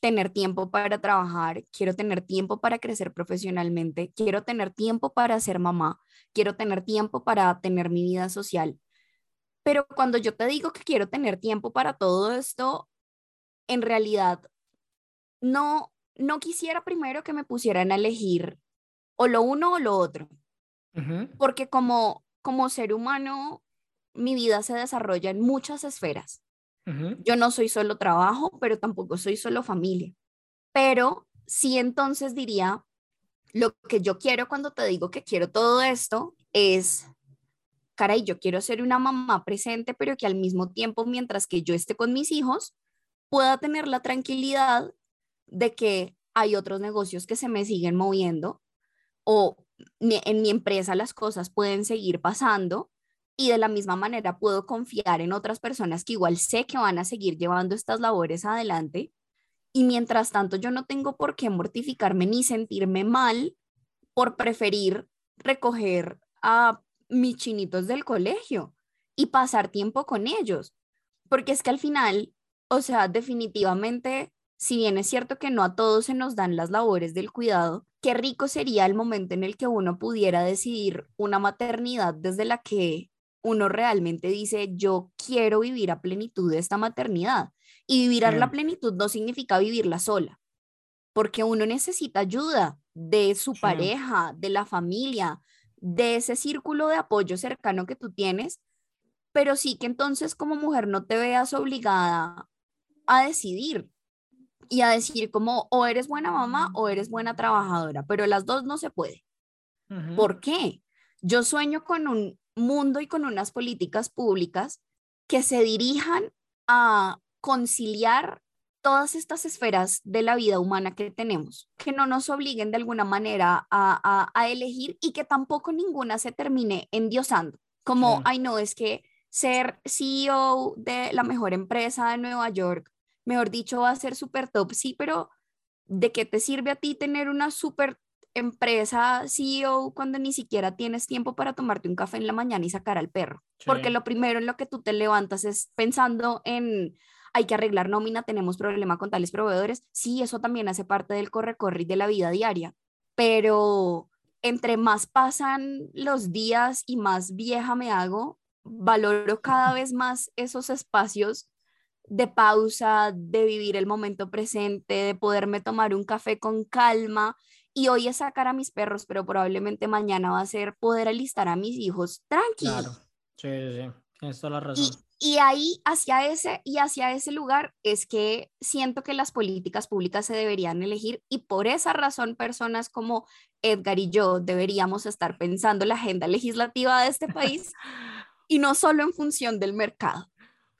tener tiempo para trabajar, quiero tener tiempo para crecer profesionalmente, quiero tener tiempo para ser mamá, quiero tener tiempo para tener mi vida social. Pero cuando yo te digo que quiero tener tiempo para todo esto, en realidad no no quisiera primero que me pusieran a elegir o lo uno o lo otro. Porque como como ser humano mi vida se desarrolla en muchas esferas. Yo no soy solo trabajo, pero tampoco soy solo familia. Pero sí entonces diría, lo que yo quiero cuando te digo que quiero todo esto es, caray, yo quiero ser una mamá presente, pero que al mismo tiempo, mientras que yo esté con mis hijos, pueda tener la tranquilidad de que hay otros negocios que se me siguen moviendo o en mi empresa las cosas pueden seguir pasando y de la misma manera puedo confiar en otras personas que igual sé que van a seguir llevando estas labores adelante. Y mientras tanto yo no tengo por qué mortificarme ni sentirme mal por preferir recoger a mis chinitos del colegio y pasar tiempo con ellos, porque es que al final, o sea, definitivamente, si bien es cierto que no a todos se nos dan las labores del cuidado, qué rico sería el momento en el que uno pudiera decidir una maternidad desde la que uno realmente dice, yo quiero vivir a plenitud esta maternidad. Y vivir a la plenitud no significa vivirla sola, porque uno necesita ayuda de su pareja, de la familia, de ese círculo de apoyo cercano que tú tienes, pero sí que entonces como mujer no te veas obligada a decidir y a decir como o eres buena mamá o eres buena trabajadora, pero las dos no se puede. ¿Por qué? Yo sueño con un mundo y con unas políticas públicas que se dirijan a conciliar todas estas esferas de la vida humana que tenemos, que no nos obliguen de alguna manera a, elegir y que tampoco ninguna se termine endiosando, como, ay no, es que ser CEO de la mejor empresa de Nueva York, mejor dicho, va a ser súper top, sí, pero ¿de qué te sirve a ti tener una súper empresa CEO cuando ni siquiera tienes tiempo para tomarte un café en la mañana y sacar al perro. Porque lo primero en lo que tú te levantas es pensando en hay que arreglar nómina, tenemos problema con tales proveedores. Sí, eso también hace parte del corre-corre de la vida diaria, pero entre más pasan los días y más vieja me hago, valoro cada vez más esos espacios de pausa, de vivir el momento presente, de poderme tomar un café con calma y hoy es sacar a mis perros, pero probablemente mañana va a ser poder alistar a mis hijos tranquilo. Claro, sí, sí, sí, tienes toda la razón. Y, ahí, hacia ese, y hacia ese lugar, es que siento que las políticas públicas se deberían elegir y por esa razón personas como Edgar y yo deberíamos estar pensando la agenda legislativa de este país y no solo en función del mercado.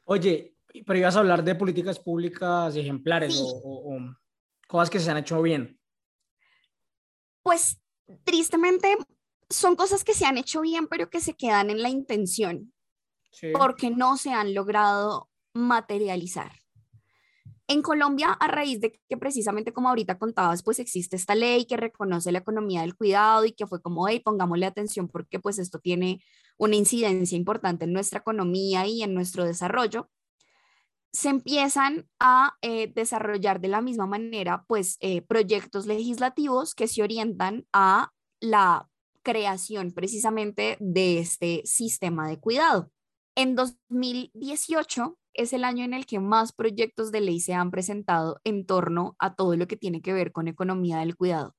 Oye, Pero ibas a hablar de políticas públicas ejemplares o, cosas que se han hecho bien. Pues tristemente son cosas que se han hecho bien, pero que se quedan en la intención, porque no se han logrado materializar. En Colombia, a raíz de que precisamente como ahorita contabas, pues existe esta ley que reconoce la economía del cuidado y que fue como, hey, pongámosle atención porque pues esto tiene una incidencia importante en nuestra economía y en nuestro desarrollo, se empiezan a eh, desarrollar de la misma manera pues eh, proyectos legislativos que se orientan a la creación precisamente de este sistema de cuidado. En 2018 es el año en el que más proyectos de ley se han presentado en torno a todo lo que tiene que ver con economía del cuidado.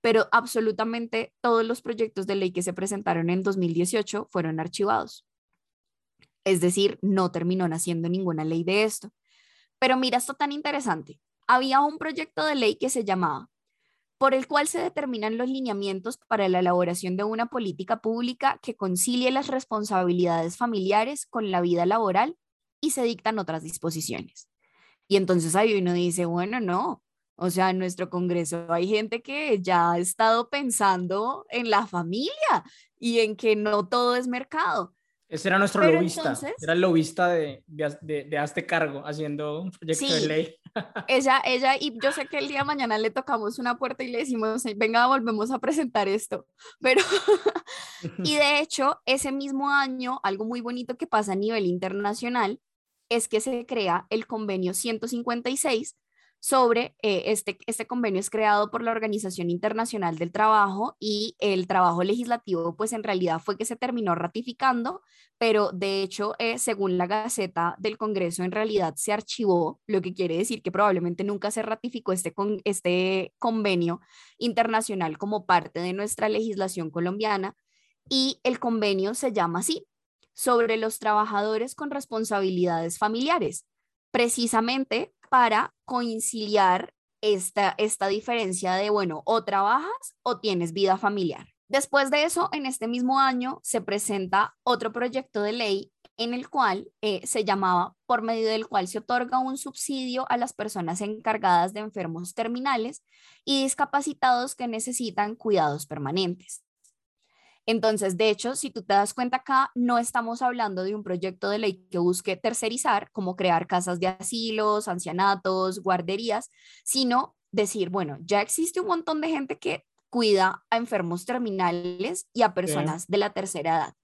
Pero absolutamente todos los proyectos de ley que se presentaron en 2018 fueron archivados. Es decir, no terminó naciendo ninguna ley de esto. Pero mira esto tan interesante. Había un proyecto de ley que se llamaba por el cual se determinan los lineamientos para la elaboración de una política pública que concilie las responsabilidades familiares con la vida laboral y se dictan otras disposiciones. Y entonces ahí uno dice, bueno, no, o sea, en nuestro Congreso hay gente que ya ha estado pensando en la familia y en que no todo es mercado. Ese era nuestro lobista, era el lobista de, de, de, Hazte Cargo, haciendo un proyecto de ley. ella, ella, y yo sé que el día de mañana le tocamos una puerta y le decimos, venga, volvemos a presentar esto, pero, y de hecho, ese mismo año, algo muy bonito que pasa a nivel internacional es que se crea el convenio 156 sobre eh, este, este convenio es creado por la Organización Internacional del Trabajo y el trabajo legislativo pues en realidad fue que se terminó ratificando, pero de hecho eh, según la Gaceta del Congreso en realidad se archivó, lo que quiere decir que probablemente nunca se ratificó este, con, este convenio internacional como parte de nuestra legislación colombiana y el convenio se llama así, sobre los trabajadores con responsabilidades familiares, precisamente para conciliar esta, esta diferencia de, bueno, o trabajas o tienes vida familiar. Después de eso, en este mismo año se presenta otro proyecto de ley en el cual eh, se llamaba, por medio del cual se otorga un subsidio a las personas encargadas de enfermos terminales y discapacitados que necesitan cuidados permanentes. Entonces, de hecho, si tú te das cuenta acá, no estamos hablando de un proyecto de ley que busque tercerizar, como crear casas de asilos, ancianatos, guarderías, sino decir, bueno, ya existe un montón de gente que cuida a enfermos terminales y a personas de la tercera edad.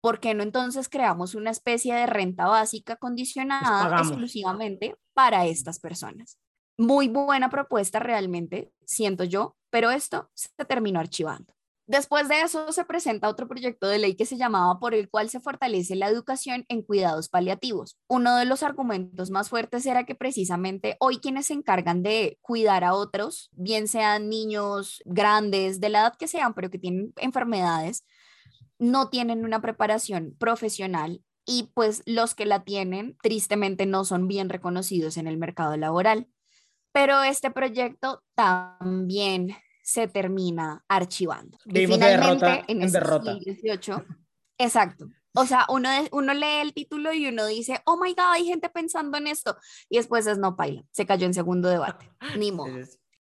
¿Por qué no entonces creamos una especie de renta básica condicionada exclusivamente para estas personas? Muy buena propuesta realmente, siento yo, pero esto se terminó archivando. Después de eso se presenta otro proyecto de ley que se llamaba por el cual se fortalece la educación en cuidados paliativos. Uno de los argumentos más fuertes era que precisamente hoy quienes se encargan de cuidar a otros, bien sean niños grandes, de la edad que sean, pero que tienen enfermedades, no tienen una preparación profesional y pues los que la tienen tristemente no son bien reconocidos en el mercado laboral. Pero este proyecto también se termina archivando. y finalmente, en, en derrota. 2018, exacto. O sea, uno, uno lee el título y uno dice, oh my God, hay gente pensando en esto. Y después es no paila, se cayó en segundo debate, ni modo.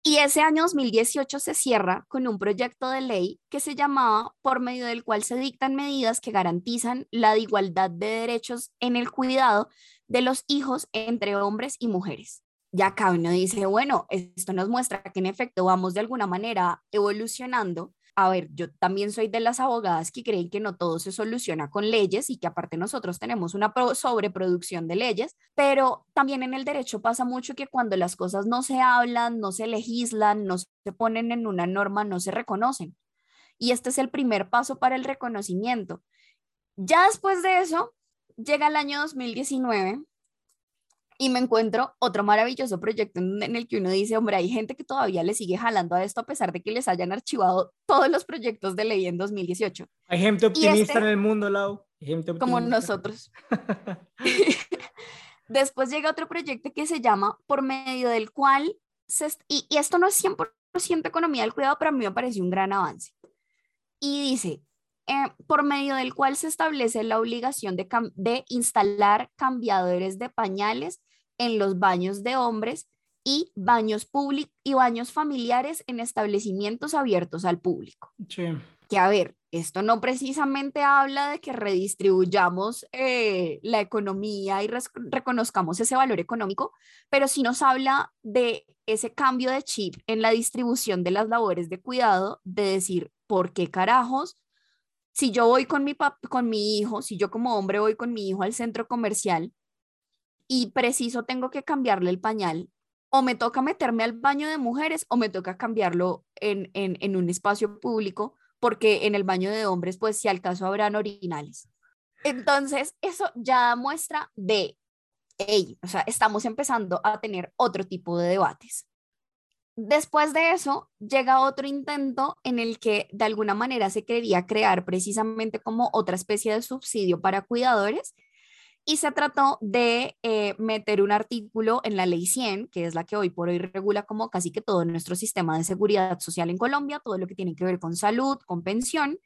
Y ese año 2018 se cierra con un proyecto de ley que se llamaba por medio del cual se dictan medidas que garantizan la igualdad de derechos en el cuidado de los hijos entre hombres y mujeres. Ya acá uno dice, bueno, esto nos muestra que en efecto vamos de alguna manera evolucionando. A ver, yo también soy de las abogadas que creen que no todo se soluciona con leyes y que aparte nosotros tenemos una sobreproducción de leyes, pero también en el derecho pasa mucho que cuando las cosas no se hablan, no se legislan, no se ponen en una norma, no se reconocen. Y este es el primer paso para el reconocimiento. Ya después de eso, llega el año 2019 y me encuentro otro maravilloso proyecto en, el que uno dice, hombre, hay gente que todavía le sigue jalando a esto a pesar de que les hayan archivado todos los proyectos de ley en 2018. Hay gente optimista este en el mundo, Lau. gente como nosotros. Después llega otro proyecto que se llama Por medio del cual, se, y, y esto no es 100% economía del cuidado, pero a mí me parece un gran avance. Y dice, eh, por medio del cual se establece la obligación de, de instalar cambiadores de pañales en los baños de hombres y baños públicos y baños familiares en establecimientos abiertos al público. Sí. Que a ver, esto no precisamente habla de que redistribuyamos eh, la economía y reconozcamos ese valor económico, pero sí nos habla de ese cambio de chip en la distribución de las labores de cuidado, de decir, ¿por qué carajos? Si yo voy con mi, con mi hijo, si yo como hombre voy con mi hijo al centro comercial y preciso tengo que cambiarle el pañal, o me toca meterme al baño de mujeres o me toca cambiarlo en, en, un espacio público, porque en el baño de hombres, pues si al caso habrán orinales. Entonces, eso ya muestra de, hey, o sea, estamos empezando a tener otro tipo de debates. Después de eso, llega otro intento en el que de alguna manera se quería crear precisamente como otra especie de subsidio para cuidadores y se trató de eh, meter un artículo en la ley 100, que es la que hoy por hoy regula como casi que todo nuestro sistema de seguridad social en Colombia, todo lo que tiene que ver con salud, con pensión,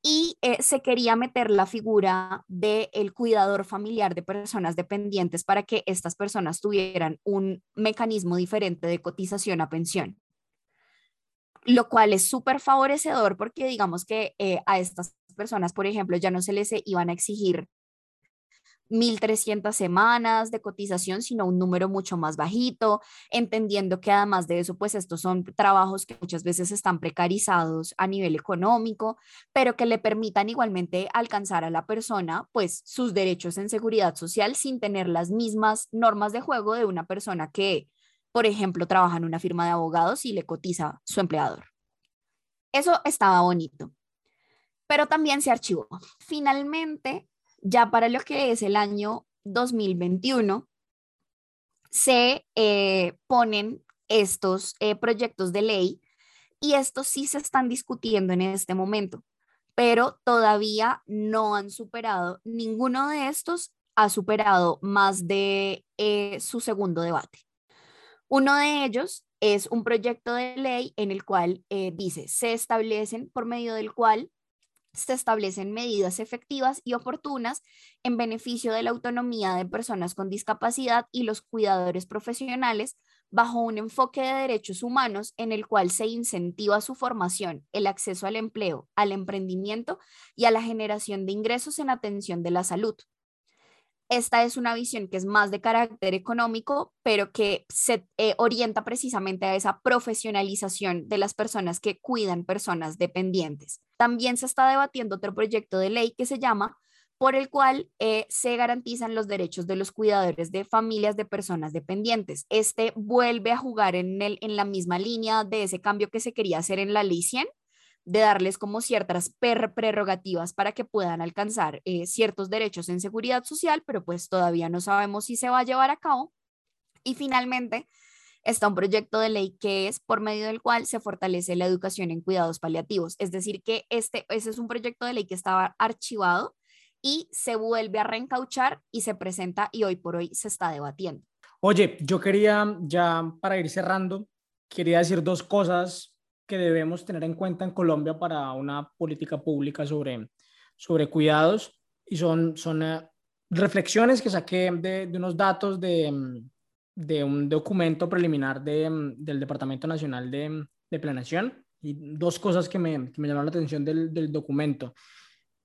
y eh, se quería meter la figura del el cuidador familiar de personas dependientes para que estas personas tuvieran un mecanismo diferente de cotización a pensión. Lo cual es súper favorecedor porque digamos que eh, a estas personas, por ejemplo, ya no se les iban a exigir 1.300 semanas de cotización, sino un número mucho más bajito, entendiendo que además de eso, pues estos son trabajos que muchas veces están precarizados a nivel económico, pero que le permitan igualmente alcanzar a la persona, pues sus derechos en seguridad social sin tener las mismas normas de juego de una persona que, por ejemplo, trabaja en una firma de abogados y le cotiza su empleador. Eso estaba bonito, pero también se archivó. Finalmente, ya para lo que es el año 2021, se eh, ponen estos eh, proyectos de ley y estos sí se están discutiendo en este momento, pero todavía no han superado, ninguno de estos ha superado más de eh, su segundo debate. Uno de ellos es un proyecto de ley en el cual dice, se establecen por medio del cual se establecen medidas efectivas y oportunas en beneficio de la autonomía de personas con discapacidad y los cuidadores profesionales bajo un enfoque de derechos humanos en el cual se incentiva su formación, el acceso al empleo, al emprendimiento y a la generación de ingresos en atención de la salud. Esta es una visión que es más de carácter económico, pero que se eh, orienta precisamente a esa profesionalización de las personas que cuidan personas dependientes. También se está debatiendo otro proyecto de ley que se llama por el cual eh, se garantizan los derechos de los cuidadores de familias de personas dependientes. Este vuelve a jugar en, el, en la misma línea de ese cambio que se quería hacer en la ley 100, de darles como ciertas prerrogativas para que puedan alcanzar eh, ciertos derechos en seguridad social, pero pues todavía no sabemos si se va a llevar a cabo. Y finalmente, está un proyecto de ley que es por medio del cual se fortalece la educación en cuidados paliativos. Es decir, que este, ese es un proyecto de ley que estaba archivado y se vuelve a reencauchar y se presenta y hoy por hoy se está debatiendo. Oye, yo quería ya para ir cerrando, quería decir dos cosas que debemos tener en cuenta en Colombia para una política pública sobre, sobre cuidados y son, son eh, reflexiones que saqué de, de unos datos de, mm, de un documento preliminar de, mm, del Departamento Nacional de, mm, de, Planeación y dos cosas que me, que me llamaron la atención del, del, documento.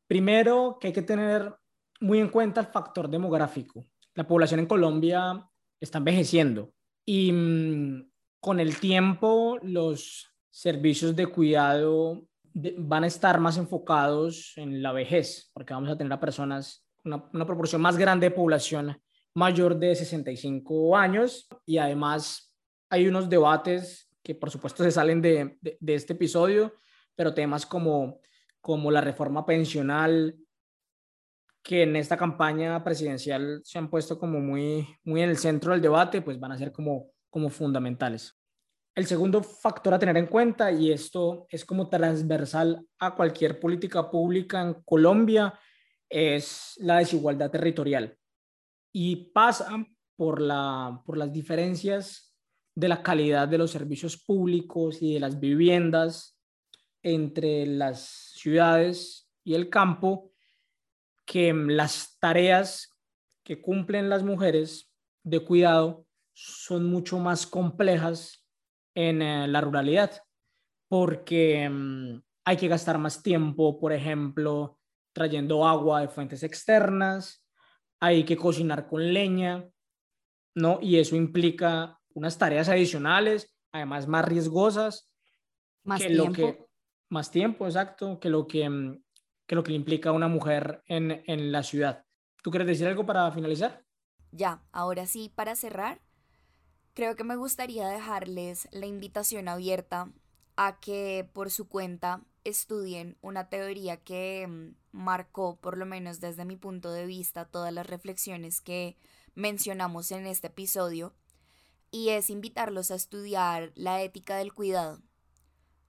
Primero, que hay que tener muy en cuenta el factor demográfico. La población en Colombia está envejeciendo y mm, con el tiempo los servicios de cuidado van a estar más enfocados en la vejez, porque vamos a tener a personas, una, una proporción más grande de población mayor de 65 años y además hay unos debates que por supuesto se salen de, de, este episodio, pero temas como, como la reforma pensional, que en esta campaña presidencial se han puesto como muy, muy en el centro del debate, pues van a ser como, como fundamentales. El segundo factor a tener en cuenta, y esto es como transversal a cualquier política pública en Colombia, es la desigualdad territorial y pasa por, la, por las diferencias de la calidad de los servicios públicos y de las viviendas entre las ciudades y el campo que las tareas que cumplen las mujeres de cuidado son mucho más complejas en eh, la ruralidad, porque mm, hay que gastar más tiempo, por ejemplo, trayendo agua de fuentes externas, hay que cocinar con leña, ¿no? Y eso implica unas tareas adicionales, además más riesgosas. Más que tiempo. Lo que, más tiempo, exacto, que lo que, mm, que lo que le implica a una mujer en, en la ciudad. ¿Tú quieres decir algo para finalizar? Ya, ahora sí, para cerrar, creo que me gustaría dejarles la invitación abierta a que por su cuenta estudien una teoría que mm, marcó, por lo menos desde mi punto de vista, todas las reflexiones que mencionamos en este episodio, y es invitarlos a estudiar la ética del cuidado,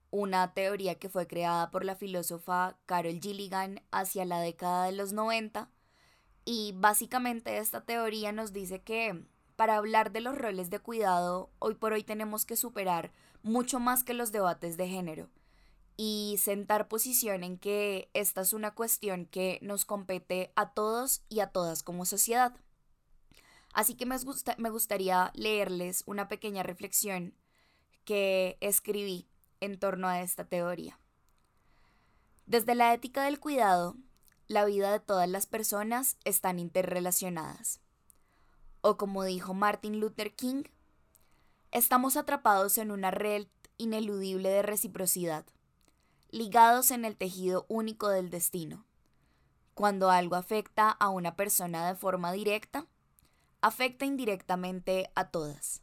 una teoría que fue creada por la filósofa Carol Gilligan hacia la década de los 90, y básicamente esta teoría nos dice que para hablar de los roles de cuidado, hoy por hoy tenemos que superar mucho más que los debates de género y sentar posición en que esta es una cuestión que nos compete a todos y a todas como sociedad. Así que me, gusta, me gustaría leerles una pequeña reflexión que escribí en torno a esta teoría. Desde la ética del cuidado, la vida de todas las personas están interrelacionadas. O como dijo Martin Luther King, estamos atrapados en una red ineludible de reciprocidad, ligados en el tejido único del destino. Cuando algo afecta a una persona de forma directa, afecta indirectamente a todas.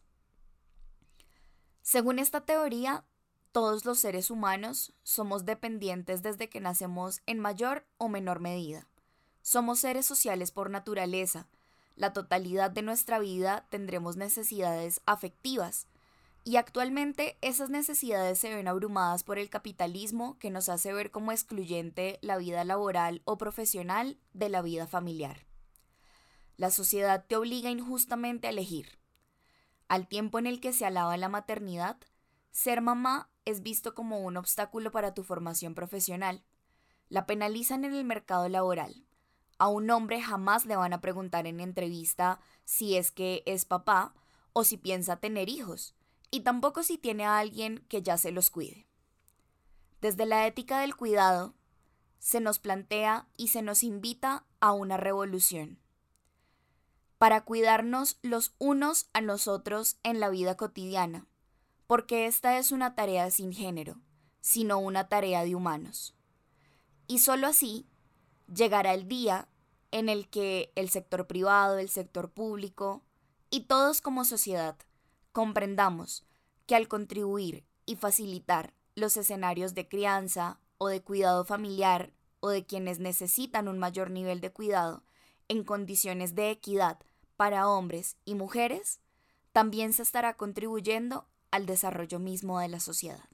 Según esta teoría, todos los seres humanos somos dependientes desde que nacemos en mayor o menor medida. Somos seres sociales por naturaleza. La totalidad de nuestra vida tendremos necesidades afectivas, y actualmente esas necesidades se ven abrumadas por el capitalismo que nos hace ver como excluyente la vida laboral o profesional de la vida familiar. La sociedad te obliga injustamente a elegir. Al tiempo en el que se alaba la maternidad, ser mamá es visto como un obstáculo para tu formación profesional. La penalizan en el mercado laboral. A un hombre jamás le van a preguntar en entrevista si es que es papá o si piensa tener hijos, y tampoco si tiene a alguien que ya se los cuide. Desde la ética del cuidado, se nos plantea y se nos invita a una revolución para cuidarnos los unos a nosotros en la vida cotidiana, porque esta es una tarea sin género, sino una tarea de humanos. Y sólo así llegará el día en el que el sector privado, el sector público y todos como sociedad comprendamos que al contribuir y facilitar los escenarios de crianza o de cuidado familiar o de quienes necesitan un mayor nivel de cuidado en condiciones de equidad para hombres y mujeres, también se estará contribuyendo al desarrollo mismo de la sociedad.